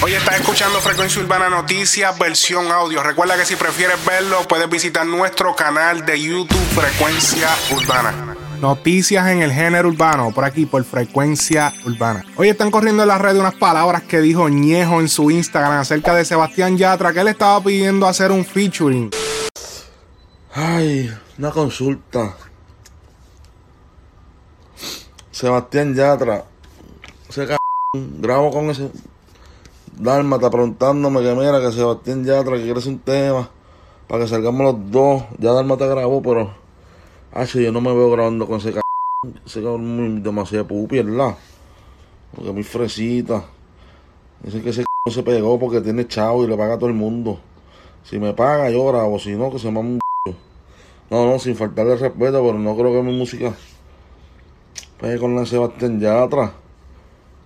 Hoy estás escuchando Frecuencia Urbana Noticias, versión audio. Recuerda que si prefieres verlo, puedes visitar nuestro canal de YouTube Frecuencia Urbana. Noticias en el género urbano, por aquí, por frecuencia urbana. Hoy están corriendo en la red unas palabras que dijo Ñejo en su Instagram acerca de Sebastián Yatra, que él estaba pidiendo hacer un featuring. Ay, una consulta. Sebastián Yatra. Ese c grabo con ese Dálmata preguntándome que mira que Sebastián Yatra que quiere hacer un tema para que salgamos los dos. Ya Dálmata grabó, pero ah, yo no me veo grabando con ese c ese cabrón demasiado pupi, ¿verdad? Porque muy fresita. Dicen que ese c se pegó porque tiene chavo y le paga a todo el mundo. Si me paga, yo grabo, si no, que se mame un No, no, sin faltarle respeto, pero no creo que mi música pegue con la Sebastián Yatra.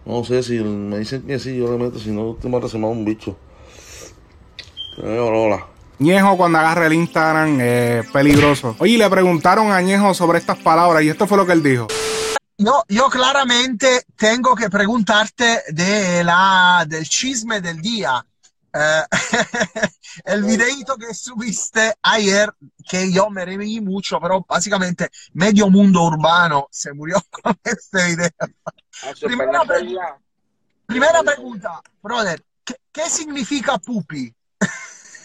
No sé si me dicen que sí, yo le meto, si no, usted me se un bicho. hola. Ñejo cuando agarra el Instagram es peligroso. Oye, le preguntaron a Ñejo sobre estas palabras y esto fue lo que él dijo. No, yo claramente tengo que preguntarte de la, del chisme del día. Eh, el videito que subiste ayer, que yo me reí mucho, pero básicamente medio mundo urbano se murió con este video. Ah, primera, primera pregunta, brother, ¿qué, significa pupi?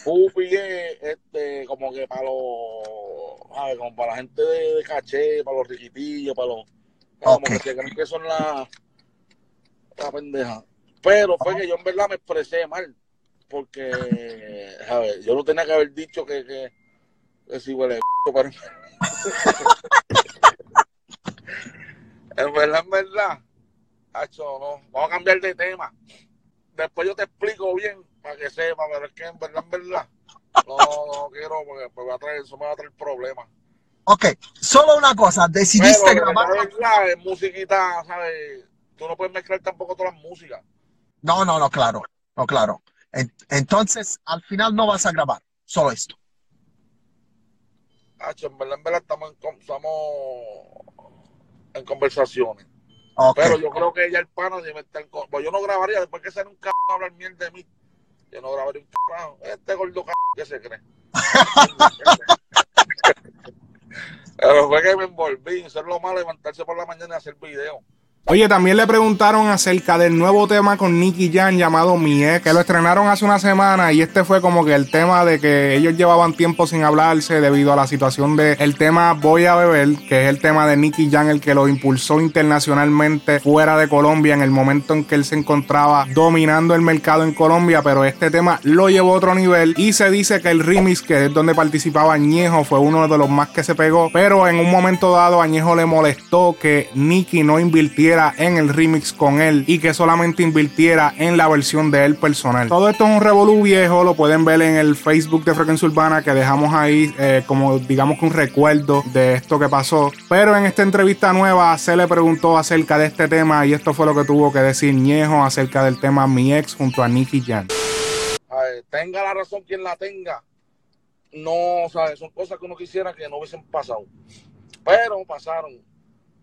Pupi es este, como que para los, como para la gente de, caché, para los riquitillos, para los, como que creen que son la, la pendeja. Pero fue que yo en verdad me expresé mal porque, a ver, yo no tenía que haber dicho que, que, que si huele pero... en verdad, en verdad, hecho, no, vamos a cambiar de tema. Después yo te explico bien para que sepa, pero es que en verdad, en verdad, no, no quiero porque pues, va a traer, eso me va a traer problemas. Ok, solo una cosa, decidiste pero, grabar. Verdad, es musiquita, ¿sabes? Tú no puedes mezclar tampoco todas las músicas. No, no, no, claro, no, claro. Entonces, al final no vas a grabar, solo esto. en verdad, en verdad estamos en, estamos en conversaciones. Pero yo creo que ella el pana debe estar pues yo no grabaría después que sea un cabrón hablar mierda de mí. Yo no grabaría un cabrón. Este gordo cabrón que se cree. Pero fue que me envolví. Eso es lo malo, levantarse por la mañana y hacer video. Oye, también le preguntaron acerca del nuevo tema con Nicky Jan llamado Mi que lo estrenaron hace una semana y este fue como que el tema de que ellos llevaban tiempo sin hablarse debido a la situación del el tema Voy a beber, que es el tema de Nicky Jan, el que lo impulsó internacionalmente fuera de Colombia en el momento en que él se encontraba dominando el mercado en Colombia, pero este tema lo llevó a otro nivel y se dice que el remix, que es donde participaba Añejo, fue uno de los más que se pegó, pero en un momento dado Añejo le molestó que Nicky no invirtiera en el remix con él y que solamente invirtiera en la versión de él personal. Todo esto es un revolú viejo, lo pueden ver en el Facebook de Frecuencia Urbana que dejamos ahí eh, como digamos que un recuerdo de esto que pasó. Pero en esta entrevista nueva se le preguntó acerca de este tema y esto fue lo que tuvo que decir Ñejo acerca del tema Mi Ex junto a Nicky Jan. tenga la razón quien la tenga. No, ¿sabes? Son cosas que uno quisiera que no hubiesen pasado. Pero pasaron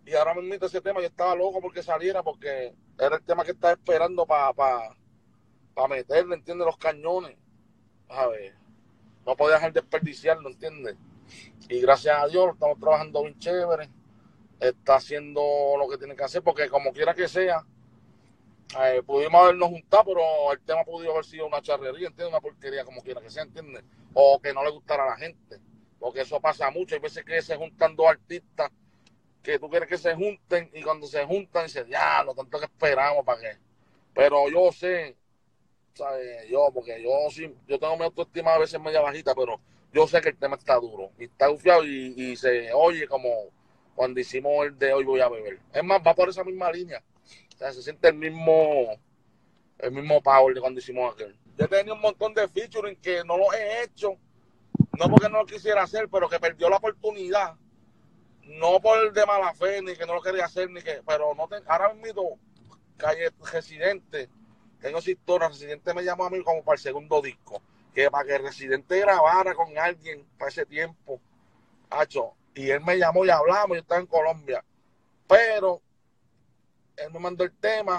y ahora mismo ese tema yo estaba loco porque saliera, porque era el tema que estaba esperando para pa, meterle, ¿entiendes? Los cañones. A ver, no podía dejar desperdiciarlo, ¿entiendes? Y gracias a Dios estamos trabajando bien chévere. Está haciendo lo que tiene que hacer, porque como quiera que sea, eh, pudimos habernos juntado, pero el tema pudo haber sido una charrería, ¿entiendes? Una porquería, como quiera que sea, ¿entiendes? O que no le gustara a la gente, porque eso pasa mucho. Hay veces que se juntan dos artistas que tú quieres que se junten y cuando se juntan dice, ya, lo tanto que esperamos para qué. Pero yo sé, ¿sabes? Yo, porque yo sí, yo tengo mi autoestima a veces media bajita, pero yo sé que el tema está duro y está confiado y, se oye como cuando hicimos el de hoy voy a beber. Es más, va por esa misma línea. Se siente el mismo, el mismo power de cuando hicimos aquel. Yo tenido un montón de featuring que no lo he hecho, no porque no lo quisiera hacer, pero que perdió la oportunidad no por de mala fe, ni que no lo quería hacer, ni que, pero no te, ahora mismo, calle Residente, tengo esa historia, Residente me llamó a mí como para el segundo disco, que para que Residente grabara con alguien para ese tiempo, hacho, y él me llamó y hablamos, yo estaba en Colombia, pero él me mandó el tema,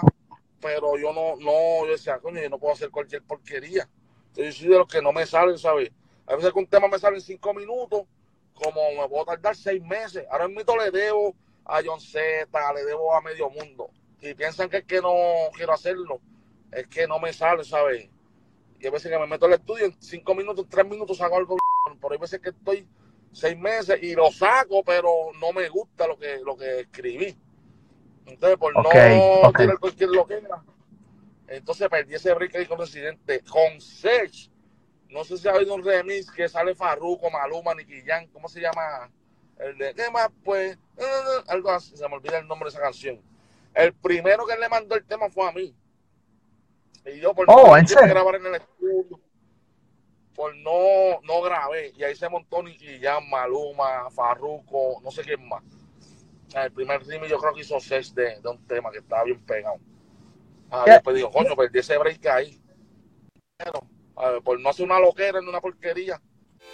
pero yo no, no, yo decía, coño, yo no puedo hacer cualquier porquería. Yo soy de los que no me salen, ¿sabes? A veces que un tema me sale en cinco minutos, como me puedo tardar seis meses. Ahora mismo le debo a John Z, le debo a medio mundo. Y piensan que es que no quiero hacerlo, es que no me sale, ¿sabes? Y a veces que me meto al estudio, en cinco minutos, tres minutos saco algo, pero hay veces que estoy seis meses y lo saco, pero no me gusta lo que, lo que escribí. Entonces, por Okay, no ok. tirar cualquier loquera, entonces perdí ese break ahí con Residente. Con Sech, no sé si ha habido un remix que sale Farruko, Maluma, Nicky Jam, ¿cómo se llama? El de, ¿qué más? Pues, eh, algo así, se me olvida el nombre de esa canción. El primero que le mandó el tema fue a mí. Y yo por Oh, no ¿en quise serio? grabar en el estudio, por no, no grabé. Y ahí se montó Nicky Jam, Maluma, Farruko, no sé quién más. El primer remix yo creo que hizo seis de, de un tema que estaba bien pegado. Ah, después digo, coño, perdí ese break ahí. Pero, ver, por no hacer una loquera en una porquería.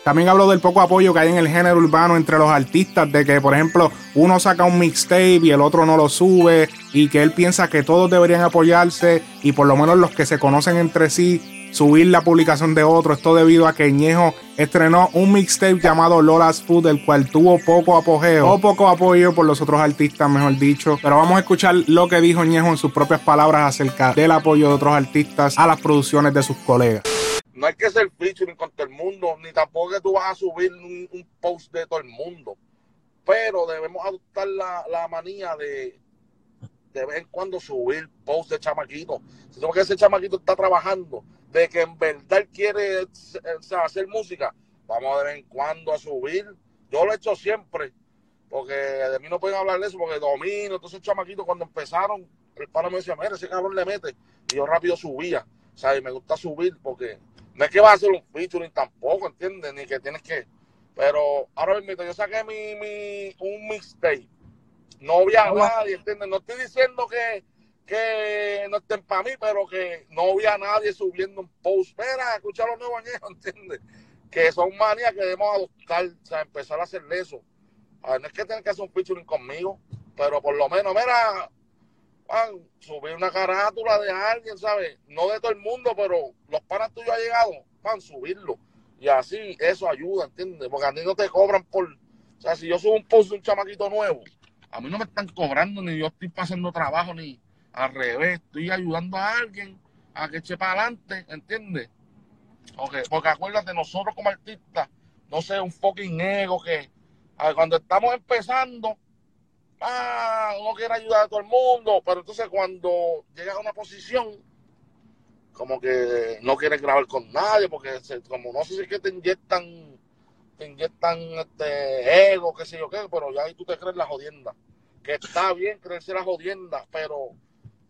También hablo del poco apoyo que hay en el género urbano entre los artistas, de que, por ejemplo, uno saca un mixtape y el otro no lo sube, y que él piensa que todos deberían apoyarse, y por lo menos los que se conocen entre sí, subir la publicación de otro. Esto debido a que Ñejo estrenó un mixtape llamado Lola's Food, el cual tuvo poco apogeo, o poco apoyo por los otros artistas, mejor dicho. Pero vamos a escuchar lo que dijo Ñejo en sus propias palabras acerca del apoyo de otros artistas a las producciones de sus colegas. No hay que ser featuring con todo el mundo, ni tampoco que tú vas a subir un, post de todo el mundo. Pero debemos adoptar la, la manía de de vez en cuando subir post de chamaquito. Si que ese chamaquito está trabajando, de que en verdad quiere eh, o hacer música, vamos de vez en cuando a subir. Yo lo he hecho siempre, porque de mí no pueden hablar de eso, porque domino, esos chamaquitos cuando empezaron, el pana me decía, mira, ese cabrón le mete, y yo rápido subía. O sea, y me gusta subir porque no es que vas a hacer un featuring tampoco, ¿entiendes? Ni que tienes que. Pero ahora mismo yo saqué mi, mi un mixtape. No vi a nadie, ¿entiendes? No estoy diciendo que, que no estén para mí, pero que no vi a nadie subiendo un post. Mira, escucha los nuevos añejos, ¿entiendes? Que son manías que debemos adoptar, o sea, empezar a hacer eso. A ver, no es que tengan que hacer un featuring conmigo, pero por lo menos, mira, subir una carátula de alguien, ¿sabes? No de todo el mundo, pero los panas tuyos han llegado, van, subirlo. Y así eso ayuda, ¿entiendes? Porque a mí no te cobran por... O sea, si yo subo un post de un chamaquito nuevo, a mí no me están cobrando, ni yo estoy pasando trabajo, ni al revés. Estoy ayudando a alguien a que eche para adelante, ¿entiendes? Okay, porque acuérdate, nosotros como artistas, no sé, un fucking ego que cuando estamos empezando, ah, uno quiere ayudar a todo el mundo, pero entonces cuando llegas a una posición, como que no quieres grabar con nadie, porque se- como no sé si es que te inyectan, te inyectan este ego, qué sé yo qué, pero ya ahí tú te crees la jodienda. Que está bien creerse la jodienda, pero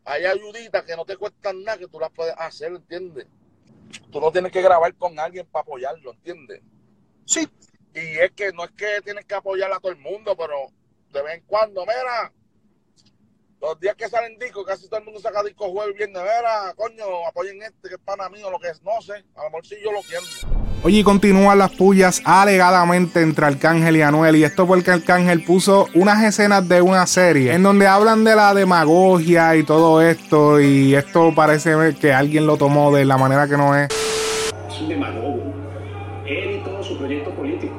hay ayuditas que no te cuestan nada, que tú las puedes hacer, ¿entiendes? Tú no tienes que grabar con alguien para apoyarlo, ¿entiendes? Sí, Y es que no es que tienes que apoyar a todo el mundo, pero de vez en cuando, mira, los días que salen discos, casi todo el mundo saca discos jueves y viernes, mira, coño, apoyen este que es pana mío, lo que es, no sé, a lo mejor sí yo lo quiero. Oye, y continúan las pullas alegadamente entre Arcángel y Anuel. Y esto porque Arcángel puso unas escenas de una serie en donde hablan de la demagogia y todo esto. Y esto parece que alguien lo tomó de la manera que no es. Es un demagogo. Él y todo su proyecto político.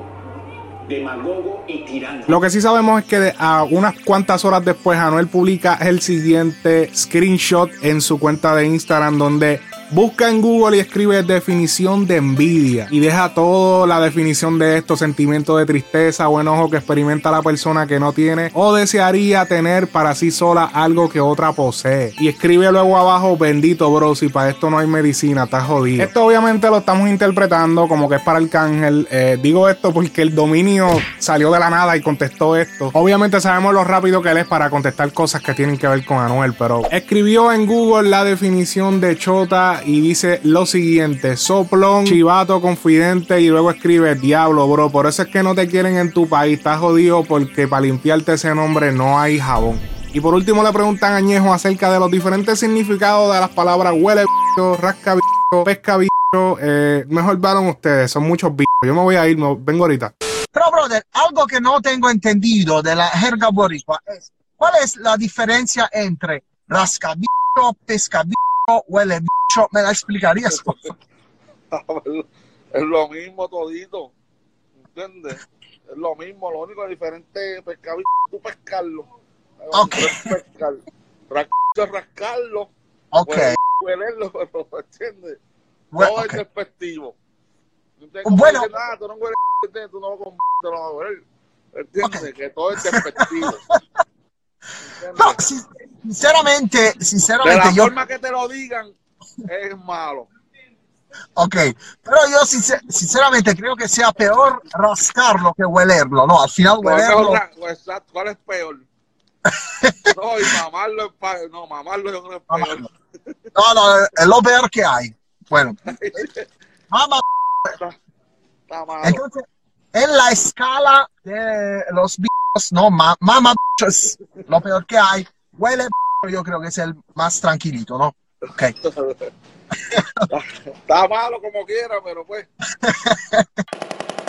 Demagogo y tirano. Lo que sí sabemos es que a unas cuantas horas después Anuel publica el siguiente screenshot en su cuenta de Instagram donde busca en Google y escribe definición de envidia y deja toda la definición de esto, sentimiento de tristeza o enojo que experimenta la persona que no tiene o desearía tener para sí sola algo que otra posee. Y escribe luego abajo, bendito bro, si para esto no hay medicina, está jodido. Esto obviamente lo estamos interpretando como que es para Arcángel. Eh, digo esto porque el dominio salió de la nada y contestó esto. Obviamente sabemos lo rápido que él es para contestar cosas que tienen que ver con Anuel, pero escribió en Google la definición de chota y dice lo siguiente: soplón, chivato, confidente y luego escribe diablo, bro. Por eso es que no te quieren en tu país, estás jodido porque para limpiarte ese nombre no hay jabón. Y por último le preguntan a Ñejo acerca de los diferentes significados de las palabras huele, rasca, pesca. Eh, mejor varon ustedes, son muchos bichos. Yo me voy a ir, vengo ahorita. Pero, brother, algo que no tengo entendido de la jerga boricua es cuál es la diferencia entre rascabicho bicho, pesca bicho, huele ¿Me la explicarías? por favor? es lo mismo todito. ¿Entiendes? Es lo mismo, lo único diferente es pescar, tú pescarlo. Ok. Pescar. Rascarlo, rascarlo. Ok. Huele- Huelerlo, pero ¿entiendes? Bueno, Todo ok. es despectivo. ¿Entiendes? Bueno. "Ah, tú no hueles, ¿entiendes? tú no con te lo vas a hueler". ¿Entiendes? Que todo es despectivo. ¿Entiendes? No, sin- sinceramente, De la sinceramente, yo, forma que te lo digan, es malo. ok, pero yo sincer- sinceramente creo que sea peor rascarlo que huelerlo, ¿no? Al final ¿Cuál es, huelerlo, ¿Cuál es peor? No, y mamarlo es pa- No, mamarlo yo creo es peor. no, no, es lo peor que hay. Bueno, mamá, Está malo. entonces, en la escala de los bichos, no, ma- mamá lo peor que hay, huele yo creo que es el más tranquilito, ¿no? Okay. Ah, está malo como quiera, pero pues.